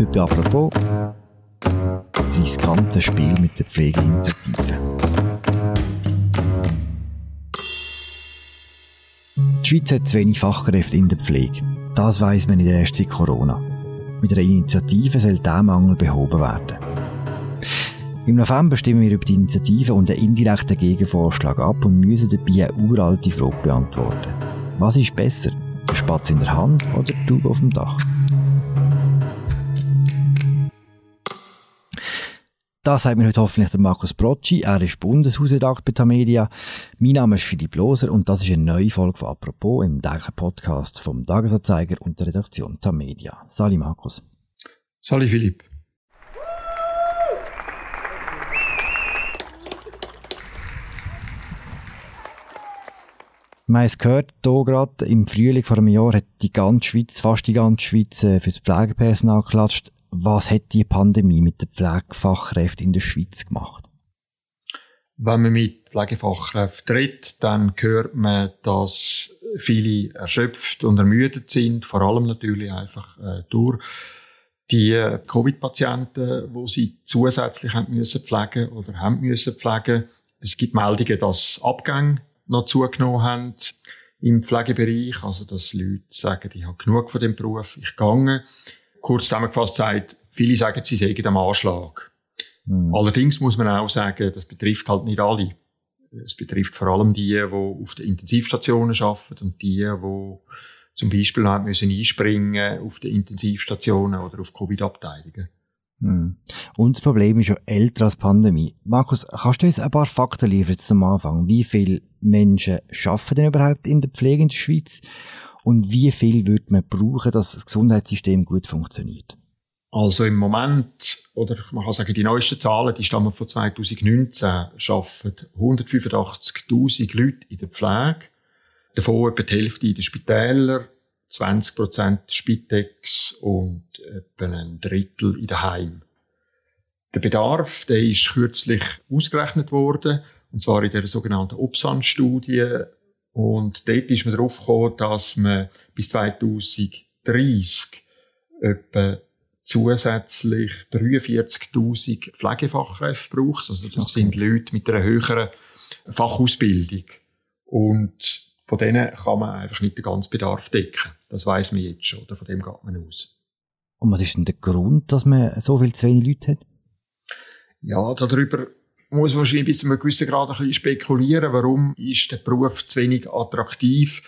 Heute apropos das riskante Spiel mit der Pflegeinitiative. Die Schweiz hat zu wenig Fachkräfte in der Pflege. Das weiss man in der ersten Corona. Mit einer Initiative soll dieser Mangel behoben werden. Im November stimmen wir über die Initiative und einen indirekten Gegenvorschlag ab und müssen dabei eine uralte Frage beantworten. Was ist besser? Der Spatz in der Hand oder die Taube auf dem Dach? Das sagt mir heute hoffentlich der Markus Brocci. Er ist Bundeshausredakteur bei Tamedia. Mein Name ist Philipp Loser und das ist eine neue Folge von Apropos im täglichen Podcast vom Tagesanzeiger und der Redaktion Tamedia. Sali Markus. Sali Philipp. Wir haben es gehört, hier gerade im Frühling vor einem Jahr hat die ganze Schweiz, fast die ganze Schweiz, äh, fürs Pflegepersonal geklatscht was hat die Pandemie mit den Pflegefachkräften in der Schweiz gemacht? Wenn man mit Pflegefachkräften redet, dann hört man, dass viele erschöpft und ermüdet sind, vor allem natürlich einfach äh, durch die Covid-Patienten, wo sie zusätzlich haben müssen pflegen oder haben müssen pflegen. Es gibt Meldungen, dass Abgänge noch zugenommen haben im Pflegebereich, also dass Leute sagen, ich habe genug von dem Beruf, ich gehe kurz zusammengefasst sagt, viele sagen, sie sägen am Anschlag. Mhm. Allerdings muss man auch sagen, das betrifft halt nicht alle. Es betrifft vor allem die, die auf den Intensivstationen arbeiten und die, die zum Beispiel haben müssen einspringen auf den Intensivstationen oder auf Covid-Abteilungen. Hm. Und das Problem ist ja älter als Pandemie. Markus, kannst du uns ein paar Fakten liefern zum Anfang? Wie viele Menschen arbeiten denn überhaupt in der Pflege in der Schweiz? Und wie viel würde man brauchen, dass das Gesundheitssystem gut funktioniert? Also im Moment, oder man kann sagen, die neuesten Zahlen, die stammen von 2019, arbeiten 185.000 Leute in der Pflege, davon etwa die Hälfte in den Spitälern, 20% Spitex und etwa ein Drittel in den Heimen. Der Bedarf, der ist kürzlich ausgerechnet worden, und zwar in der sogenannten Opsan-Studie und dort ist man darauf gekommen, dass man bis 2030 etwa zusätzlich 43.000 Pflegefachkräfte braucht. Also das okay. sind Leute mit einer höheren Fachausbildung. Und von denen kann man einfach nicht den ganzen Bedarf decken. Das weiß man jetzt schon, oder von dem geht man aus. Und was ist denn der Grund, dass man so viel zu wenig Leute hat? Ja, darüber muss wahrscheinlich bis zu einem gewissen Grad ein bisschen spekulieren, warum ist der Beruf zu wenig attraktiv.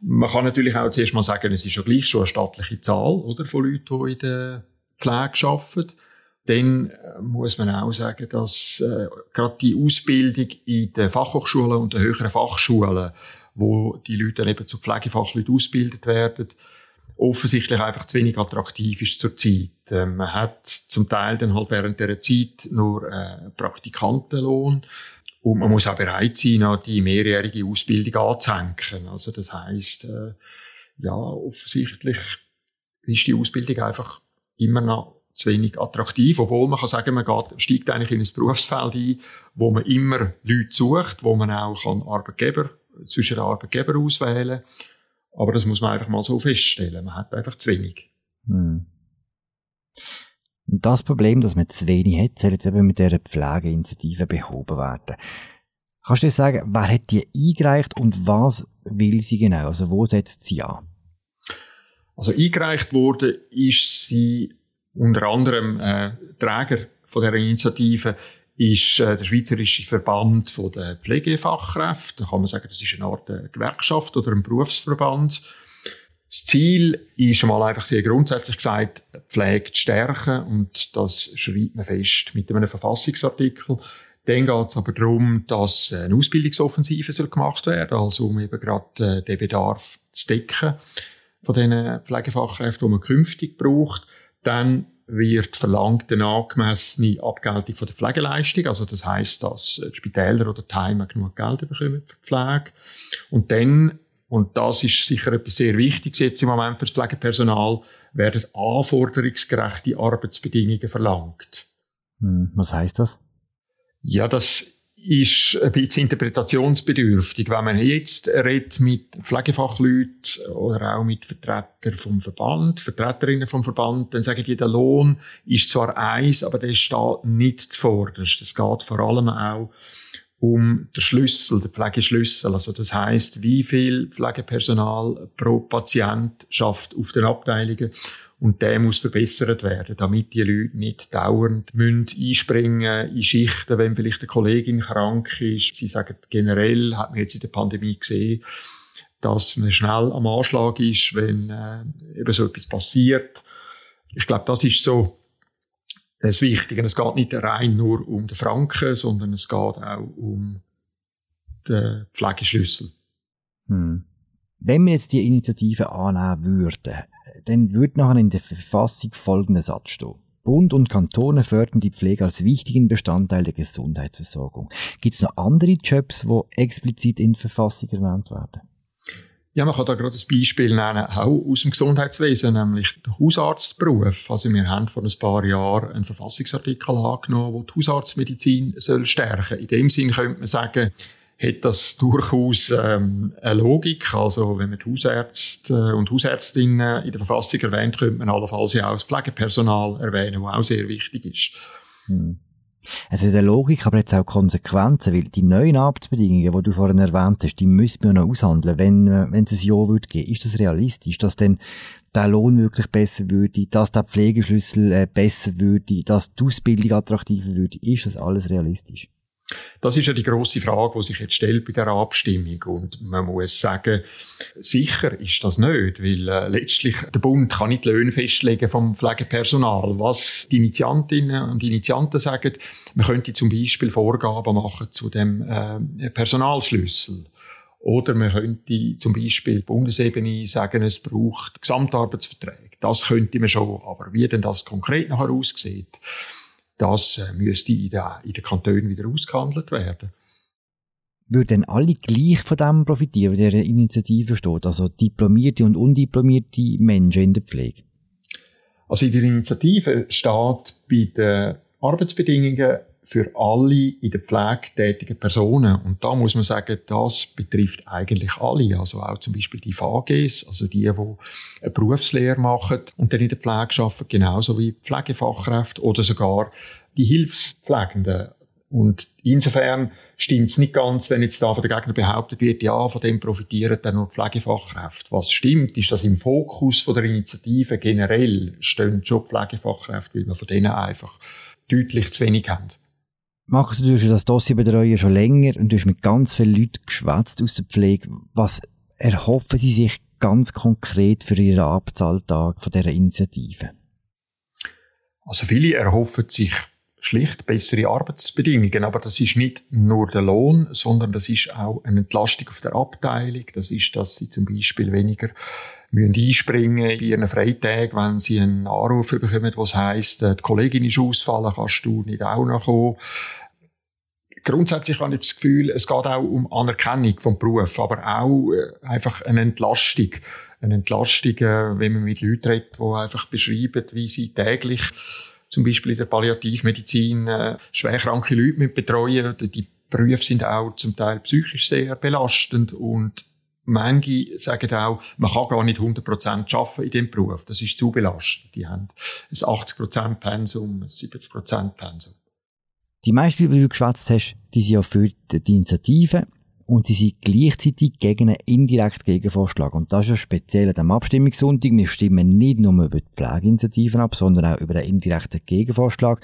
Man kann natürlich auch zuerst mal sagen, es ist ja gleich schon eine stattliche Zahl, oder, von Leuten, die in der Pflege arbeiten. Dann äh, muss man auch sagen, dass äh, gerade die Ausbildung in den Fachhochschulen und den höheren Fachschulen, wo die Leute dann eben zu Pflegefachleuten ausgebildet werden, offensichtlich einfach zu wenig attraktiv ist zur Zeit. Ähm, man hat zum Teil dann halt während der Zeit nur äh, Praktikantenlohn und man muss auch bereit sein, noch die mehrjährige Ausbildung anzuhängen. Also das heißt, äh, ja, offensichtlich ist die Ausbildung einfach immer noch zu wenig attraktiv, obwohl man kann sagen, man geht, steigt eigentlich in ein Berufsfeld ein, wo man immer Leute sucht, wo man auch kann Arbeitgeber zwischen den Arbeitgeber auswählen kann aber das muss man einfach mal so feststellen. Man hat einfach zu wenig. Hm. Und das Problem, dass man zu wenig hat, soll jetzt eben mit dieser Pflegeinitiative behoben werden. Kannst du dir sagen, wer hat die eingereicht und was will sie genau? Also wo setzt sie an? Also eingereicht wurde ist sie unter anderem äh, Träger von der Initiative ist äh, der Schweizerische Verband der Pflegefachkräfte. Da kann man sagen, das ist eine Art äh, Gewerkschaft oder ein Berufsverband. Das Ziel ist schon mal einfach sehr grundsätzlich gesagt, Pflege zu stärken und das schreibt man fest mit einem Verfassungsartikel. Dann geht es aber darum, dass eine Ausbildungsoffensive soll gemacht werden also um eben gerade äh, den Bedarf zu decken von den Pflegefachkräften, die man künftig braucht. Dann wird verlangt eine angemessene Abgeltung von der Pflegeleistung. Also das heißt, dass die Spitäler oder die Heime genug Geld bekommen für die Pflege. Und dann, und das ist sicher etwas sehr Wichtiges jetzt im Moment für das Pflegepersonal, werden anforderungsgerechte Arbeitsbedingungen verlangt. Hm, was heißt das? Ja, das ist ein bisschen interpretationsbedürftig. Wenn man jetzt redet mit Pflegefachleuten oder auch mit Vertretern vom Verband, Vertreterinnen vom Verband, dann sagen die, der Lohn ist zwar eins, aber der steht nicht zuvorderst. Es geht vor allem auch um den Schlüssel, den Pflegeschlüssel. Also das heißt, wie viel Pflegepersonal pro Patient schafft auf den Abteilungen und der muss verbessert werden, damit die Leute nicht dauernd müssen einspringen in Schichten, wenn vielleicht eine Kollegin krank ist. Sie sagen generell, hat man jetzt in der Pandemie gesehen, dass man schnell am Anschlag ist, wenn äh, eben so etwas passiert. Ich glaube, das ist so das Wichtige. Es geht nicht rein nur um den Franken, sondern es geht auch um den Pflegeschlüssel. Hm. Wenn wir jetzt die Initiative annehmen würden, dann würde nachher in der Verfassung folgender Satz stehen. Bund und Kantone fördern die Pflege als wichtigen Bestandteil der Gesundheitsversorgung. Gibt es noch andere Jobs, die explizit in der Verfassung erwähnt werden? Ja, man kann da gerade ein Beispiel nennen, auch aus dem Gesundheitswesen, nämlich der Hausarztberuf. Also wir haben vor ein paar Jahren einen Verfassungsartikel angenommen, der die Hausarztmedizin soll stärken. In dem Sinn könnte man sagen, hat das durchaus ähm, eine Logik. Also wenn man die Hausärzte und Hausärztinnen in der Verfassung erwähnt, könnte man allenfalls ja auch das Pflegepersonal erwähnen, was auch sehr wichtig ist. Hm. Also der Logik, aber jetzt auch Konsequenzen, weil die neuen Arbeitsbedingungen, die du vorhin erwähnt hast, die müssen wir noch aushandeln, wenn, wenn es ein Ja würde geben. Ist das realistisch, dass denn der Lohn wirklich besser würde, dass der Pflegeschlüssel äh, besser würde, dass die Ausbildung attraktiver würde? Ist das alles realistisch? Das ist ja die große Frage, die sich jetzt stellt bei der Abstimmung. Und man muss sagen, sicher ist das nicht, weil äh, letztlich der Bund kann nicht Löhne festlegen vom Pflegepersonal. Was die Initiantinnen und Initianten sagen, man könnte zum Beispiel Vorgaben machen zu dem äh, Personalschlüssel. Oder man könnte zum Beispiel Bundesebene sagen, es braucht Gesamtarbeitsverträge. Das könnte man schon. Aber wie denn das konkret nachher aussieht, das äh, müsste in den, in den Kantonen wieder ausgehandelt werden. Würden denn alle gleich von dem profitieren, der Initiative steht? Also diplomierte und undiplomierte Menschen in der Pflege? Also in der Initiative steht bei den Arbeitsbedingungen für alle in der Pflege tätigen Personen. Und da muss man sagen, das betrifft eigentlich alle. Also auch zum Beispiel die VGs, also die, die eine Berufslehre machen und dann in der Pflege arbeiten, genauso wie Pflegefachkräfte oder sogar die Hilfspflegenden. Und insofern stimmt es nicht ganz, wenn jetzt da von der Gegner behauptet wird, ja, von dem profitieren dann nur Pflegefachkräfte. Was stimmt, ist, dass im Fokus von der Initiative generell stehen schon Pflegefachkräfte, weil wir von denen einfach deutlich zu wenig haben. Markus, du hast das Dossier betreuen schon länger und du hast mit ganz vielen Leuten geschwätzt aus der Pflege. Was erhoffen sie sich ganz konkret für ihren Arbeitsalltag von dieser Initiative? Also viele erhoffen sich schlicht bessere Arbeitsbedingungen. Aber das ist nicht nur der Lohn, sondern das ist auch eine Entlastung auf der Abteilung. Das ist, dass sie zum Beispiel weniger müssen einspringen in ihren Freitag, wenn sie einen Anruf bekommen, was heisst, äh, die Kollegin ist ausfallen, kannst du nicht auch noch kommen. Grundsätzlich habe ich das Gefühl, es geht auch um Anerkennung vom Beruf, aber auch äh, einfach eine Entlastung. Eine Entlastung, äh, wenn man mit Leuten redet, die einfach beschreiben, wie sie täglich zum Beispiel in der Palliativmedizin äh, schwerkranke Leute mit betreuen. Die Berufe sind auch zum Teil psychisch sehr belastend und Manche sagen auch, man kann gar nicht 100% arbeiten in diesem Beruf. Das ist zu belastend. Die haben ein 80% Pensum, ein 70% Pensum. Die meisten, die du geschwätzt hast, die sind ja für die Initiative und sie sind gleichzeitig gegen einen indirekten Gegenvorschlag. Und das ist ja speziell an dem Abstimmungssonntag. Wir stimmen nicht nur über die Pflegeinitiativen ab, sondern auch über einen indirekten Gegenvorschlag.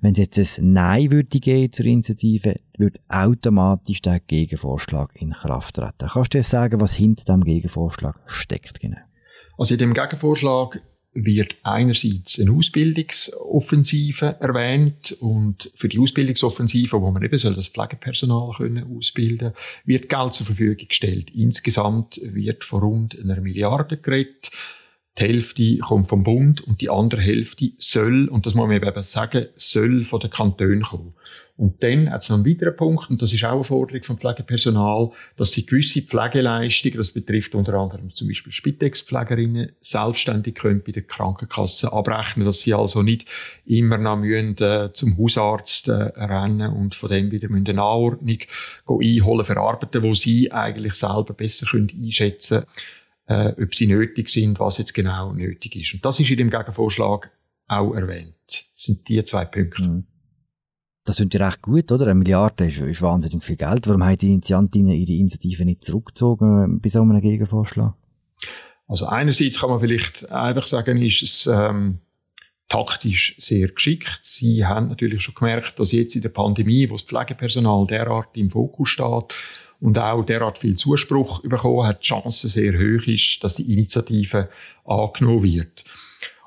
Wenn es jetzt ein Nein würde geben zur Initiative, würde automatisch der Gegenvorschlag in Kraft treten. Kannst du dir sagen, was hinter dem Gegenvorschlag steckt genau? Also in dem Gegenvorschlag wird einerseits eine Ausbildungsoffensive erwähnt und für die Ausbildungsoffensive, wo man eben soll das Pflegepersonal können ausbilden, wird Geld zur Verfügung gestellt. Insgesamt wird von rund einer Milliarde geredet. die Hälfte kommt vom Bund und die andere Hälfte soll, und das muss man eben sagen, soll von den Kantonen kommen. Und dann hat es noch einen weiteren Punkt, und das ist auch eine Forderung vom Pflegepersonal, dass sie gewisse Pflegeleistungen, das betrifft unter anderem zum Beispiel Spitex-Pflegerinnen, selbstständig können bei der Krankenkasse abrechnen, dass sie also nicht immer noch müssen, äh, zum Hausarzt äh, rennen und von dem wieder müssen eine Anordnung einholen, verarbeiten, wo sie eigentlich selber besser können einschätzen können, äh, ob sie nötig sind, was jetzt genau nötig ist. Und das ist in dem Gegenvorschlag auch erwähnt. Das sind die zwei Punkte. Mhm. Das sind ja recht gut, oder? Eine Milliarde ist, ist wahnsinnig viel Geld. Warum haben die Initiantinnen ihre Initiative nicht zurückgezogen bei so einem Gegenvorschlag? Also einerseits kann man vielleicht einfach sagen, ist es ähm, taktisch sehr geschickt. Sie haben natürlich schon gemerkt, dass jetzt in der Pandemie, wo das Pflegepersonal derart im Fokus steht und auch derart viel Zuspruch bekommen hat, die Chance sehr hoch ist, dass die Initiative angenommen wird.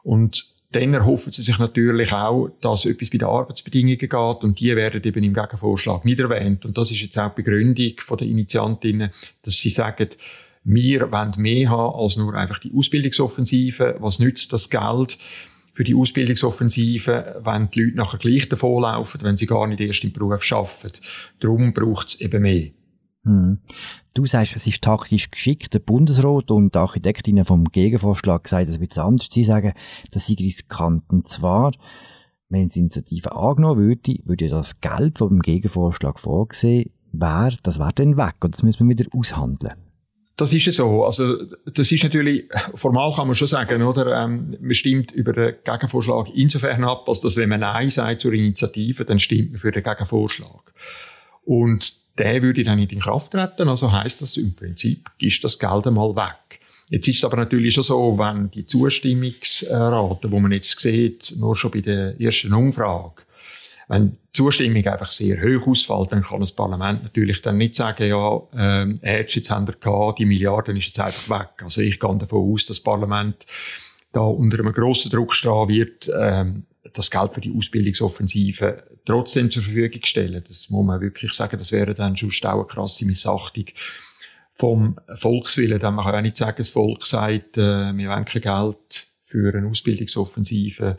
Und dann erhoffen sie sich natürlich auch, dass etwas bei den Arbeitsbedingungen geht und die werden eben im Gegenvorschlag nicht erwähnt. Und das ist jetzt auch die Begründung der Initiantinnen, dass sie sagen, wir wollen mehr haben als nur einfach die Ausbildungsoffensive. Was nützt das Geld für die Ausbildungsoffensive, wenn die Leute nachher gleich davonlaufen, wenn sie gar nicht erst im Beruf arbeiten? Darum braucht es eben mehr. Hm. Du sagst, es ist taktisch geschickt. Der Bundesrat und die Architektinnen vom Gegenvorschlag gesagt, es wird anders. Sie sagen, das sei riskant. Und zwar, wenn die Initiative angenommen würde, würde das Geld, das beim Gegenvorschlag vorgesehen wäre, das wäre dann weg. Und das müssen wir wieder aushandeln. Das ist so. Also, das ist natürlich, formal kann man schon sagen, oder? Ähm, man stimmt über den Gegenvorschlag insofern ab, als dass, wenn man Nein sagt zur Initiative, dann stimmt man für den Gegenvorschlag. Und der würde dann nicht in Kraft treten. Also heißt das im Prinzip, ist das Geld einmal weg. Jetzt ist es aber natürlich schon so, wenn die Zustimmungsrate, wo man jetzt sieht, nur schon bei der ersten Umfrage, wenn die Zustimmung einfach sehr hoch ausfällt, dann kann das Parlament natürlich dann nicht sagen, ja, ähm, jetzt haben wir gehabt, die Milliarden ist jetzt einfach weg. Also ich gehe davon aus, dass das Parlament da unter einem grossen Druck stehen wird, ähm, das Geld für die Ausbildungsoffensive trotzdem zur Verfügung stellen. Das muss man wirklich sagen, das wäre dann schon auch eine krasse Missachtung vom Volkswillen. Denn man kann auch nicht sagen, das Volk sagt, äh, wir wollen kein Geld für eine Ausbildungsoffensive,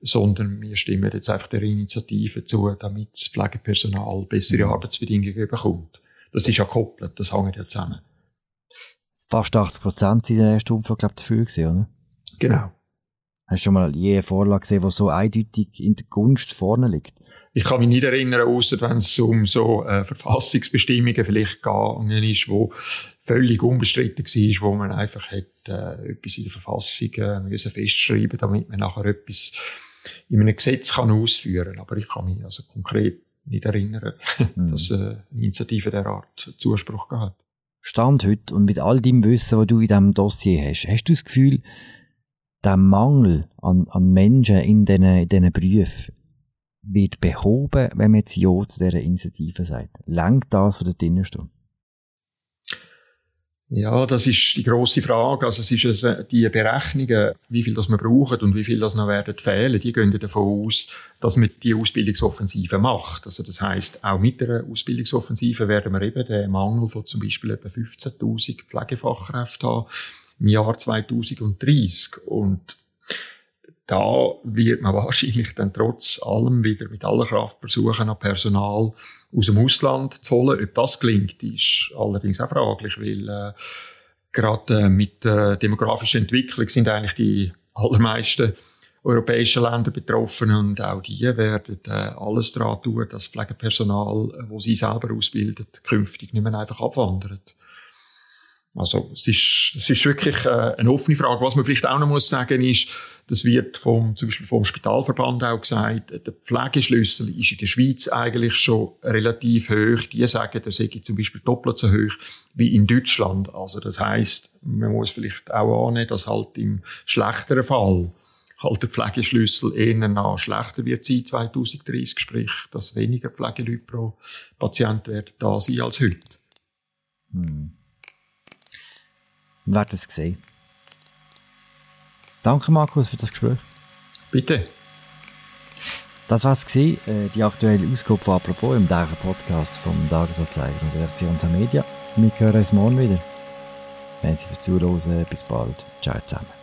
sondern wir stimmen jetzt einfach der Initiative zu, damit das Pflegepersonal bessere mhm. Arbeitsbedingungen bekommt. Das ist ja gekoppelt, das hängt ja zusammen. Fast 80 Prozent sind in der ersten Umfrage, glaube ich, dafür gewesen, oder? Genau. Hast du schon mal je eine Vorlage gesehen, die so eindeutig in der Gunst vorne liegt? Ich kann mich nicht erinnern, außer wenn es um so äh, Verfassungsbestimmungen vielleicht gegangen ist, wo völlig unbestritten war, wo man einfach hätte, äh, etwas in der Verfassung äh, müssen festschreiben damit man nachher etwas in einem Gesetz kann ausführen kann. Aber ich kann mich also konkret nicht erinnern, mhm. dass äh, eine Initiative der Art Zuspruch gehabt Stand heute und mit all dem Wissen, was du in diesem Dossier hast, hast du das Gefühl, der Mangel an, an Menschen in diesen, diesen Berufen wird behoben, wenn man jetzt Ja zu dieser Initiative sagt? Längt das von der Innenstunde? Ja, das ist die große Frage. Also es ist also die Berechnungen, wie viel das wir brauchen und wie viel das noch werden fehlen, die gehen davon aus, dass man die Ausbildungsoffensive macht. Also das heißt, auch mit der Ausbildungsoffensive werden wir eben den Mangel von zum Beispiel etwa 15.000 Pflegefachkräften haben im Jahr 2030. Und da wird man wahrscheinlich dann trotz allem wieder mit aller Kraft versuchen, noch Personal aus dem Ausland zu holen. Ob das gelingt, ist allerdings auch fraglich, weil äh, gerade äh, mit der demografischen Entwicklung sind eigentlich die allermeisten europäischen Länder betroffen und auch die werden äh, alles daran tun, dass Pflegepersonal, äh, wo sie selber ausbildet, künftig nicht mehr einfach abwandert. Also es ist, es ist wirklich äh, eine offene Frage. Was man vielleicht auch noch muss sagen ist, das wird vom, zum Beispiel vom Spitalverband auch gesagt, der Pflegeschlüssel ist in der Schweiz eigentlich schon relativ hoch. Die sagen, der sei zum Beispiel doppelt so hoch wie in Deutschland. Also das heißt, man muss vielleicht auch annehmen, dass halt im schlechteren Fall halt der Pflegeschlüssel eher noch schlechter wird sein 2030, sprich, dass weniger Pflegeleute pro Patient werden da sein als heute. Hm. Wir werden es sehen. Danke, Markus, für das Gespräch. Bitte. Das war es, äh, die aktuelle Ausgabe von «Apropos» im täglichen Podcast vom Tagesanzeiger und der Redaktion der Media. Wir hören uns morgen wieder. Wenn Sie für Zuhören, bis bald. Ciao zusammen.